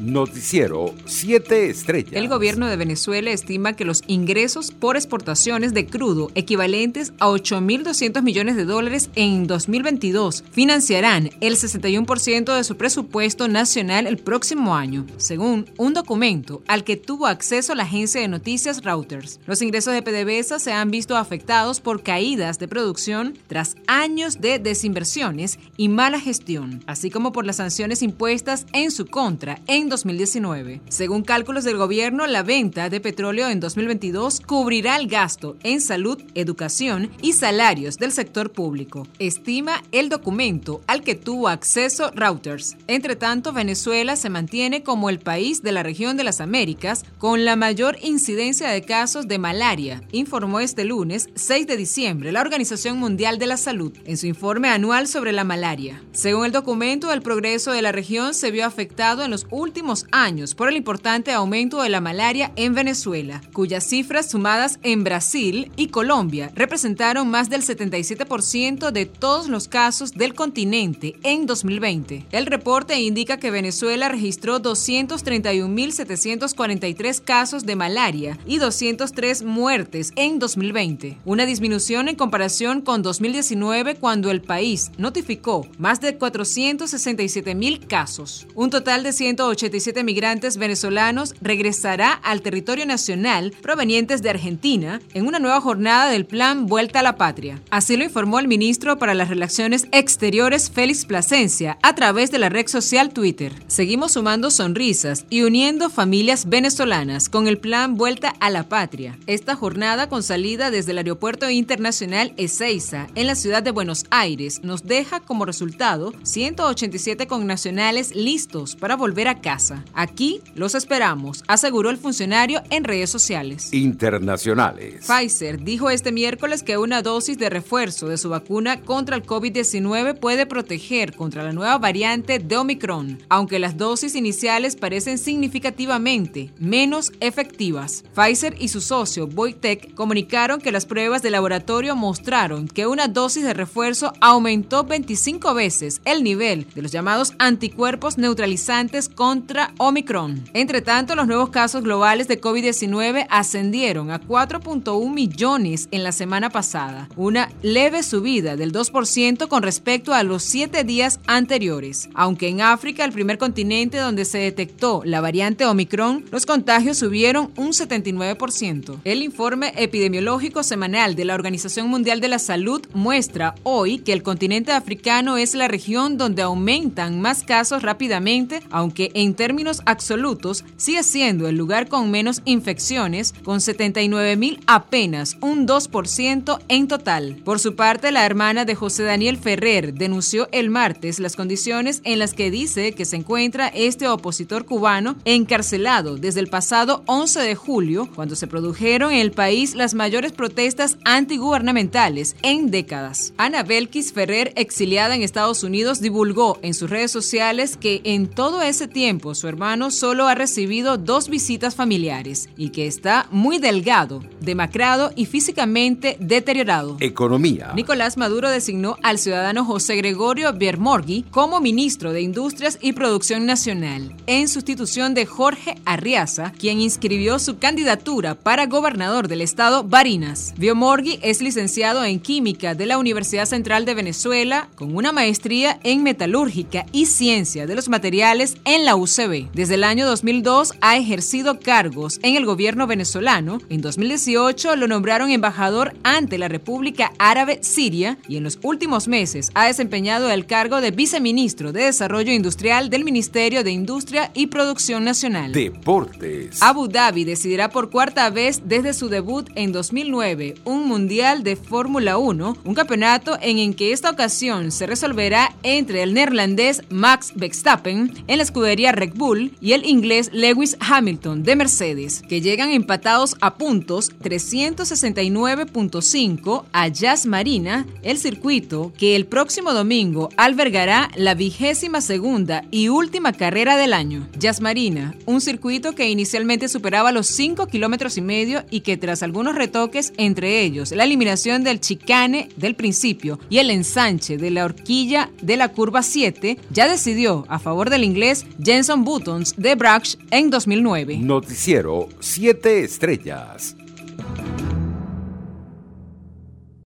Noticiero 7 Estrellas. El gobierno de Venezuela estima que los ingresos por exportaciones de crudo equivalentes a 8.200 millones de dólares en 2022 financiarán el 61% de su presupuesto nacional el próximo año, según un documento al que tuvo acceso la agencia de noticias Reuters. Los ingresos de PDVSA se han visto afectados por caídas de producción tras años de desinversiones y mala gestión, así como por las sanciones impuestas en su contra en 2019. Según cálculos del gobierno, la venta de petróleo en 2022 cubrirá el gasto en salud, educación y salarios del sector público, estima el documento al que tuvo acceso Reuters. Entre tanto, Venezuela se mantiene como el país de la región de las Américas con la mayor incidencia de casos de malaria, informó este lunes 6 de diciembre la Organización Mundial de la Salud en su informe anual sobre la malaria. Según el documento, el progreso de la región se vio afectado en los últimos años por el importante aumento de la malaria en Venezuela, cuyas cifras sumadas en Brasil y Colombia representaron más del 77% de todos los casos del continente en 2020. El reporte indica que Venezuela registró 231.743 casos de malaria y 203 muertes en 2020, una disminución en comparación con 2019 cuando el país notificó más de 467.000 casos. Un total de 187 migrantes venezolanos regresará al territorio nacional provenientes de Argentina en una nueva jornada del plan Vuelta a la Patria. Así lo informó el ministro para las Relaciones Exteriores Félix Plasencia a través de la red social Twitter. Seguimos sumando sonrisas y uniendo familias venezolanas con el plan Vuelta a la Patria. Esta jornada con salida desde el Aeropuerto Internacional Ezeiza en la ciudad de Buenos Aires nos deja como resultado 187 connacionales listos para volver a casa. Aquí los esperamos, aseguró el funcionario en redes sociales. Internacionales. Pfizer dijo este miércoles que una dosis de refuerzo de su vacuna contra el COVID-19 puede proteger contra la nueva variante de Omicron, aunque las dosis iniciales parecen significativamente menos efectivas. Pfizer y su socio BioNTech comunicaron que las pruebas de laboratorio mostraron que una dosis de refuerzo aumentó 25 veces el nivel de los llamados anticuerpos neutralizantes contra Omicron. Entre tanto, los nuevos casos globales de COVID-19 ascendieron a 4.1 millones en la semana pasada, una leve subida del 2% con respecto a los siete días anteriores. Aunque en África, el primer continente donde se detectó la variante Omicron, los contagios subieron un 79%. El informe epidemiológico semanal de la Organización Mundial de la Salud muestra hoy que el continente africano es la región donde aumentan más casos rápidamente, aunque en términos absolutos sigue siendo el lugar con menos infecciones, con 79 mil apenas un 2% en total. Por su parte, la hermana de José Daniel Ferrer denunció el martes las condiciones en las que dice que se encuentra este opositor cubano encarcelado desde el pasado 11 de julio, cuando se produjeron en el país las mayores protestas antigubernamentales en décadas. Ana Belkis Ferrer, exiliada en Estados Unidos, divulgó en sus redes sociales que en todo ese tiempo su hermano solo ha recibido dos visitas familiares y que está muy delgado, demacrado y físicamente deteriorado. Economía. Nicolás Maduro designó al ciudadano José Gregorio Biermorgui como ministro de Industrias y Producción Nacional, en sustitución de Jorge Arriaza, quien inscribió su candidatura para gobernador del estado Barinas. Biomorgui es licenciado en Química de la Universidad Central de Venezuela, con una maestría en Metalúrgica y Ciencia de los Materiales en la Desde el año 2002 ha ejercido cargos en el gobierno venezolano. En 2018 lo nombraron embajador ante la República Árabe Siria y en los últimos meses ha desempeñado el cargo de viceministro de Desarrollo Industrial del Ministerio de Industria y Producción Nacional. Deportes. Abu Dhabi decidirá por cuarta vez desde su debut en 2009 un Mundial de Fórmula 1, un campeonato en el que esta ocasión se resolverá entre el neerlandés Max Verstappen en la escudería Red Bull y el inglés Lewis Hamilton de Mercedes, que llegan empatados a puntos 369.5 a Jazz Marina, el circuito que el próximo domingo albergará la vigésima segunda y última carrera del año. Jazz Marina, un circuito que inicialmente superaba los 5 kilómetros y medio y que tras algunos retoques, entre ellos la eliminación del chicane del principio y el ensanche de la horquilla de la curva 7, ya decidió a favor del inglés Jenson Benson Buttons de Bragg en 2009. Noticiero 7 Estrellas.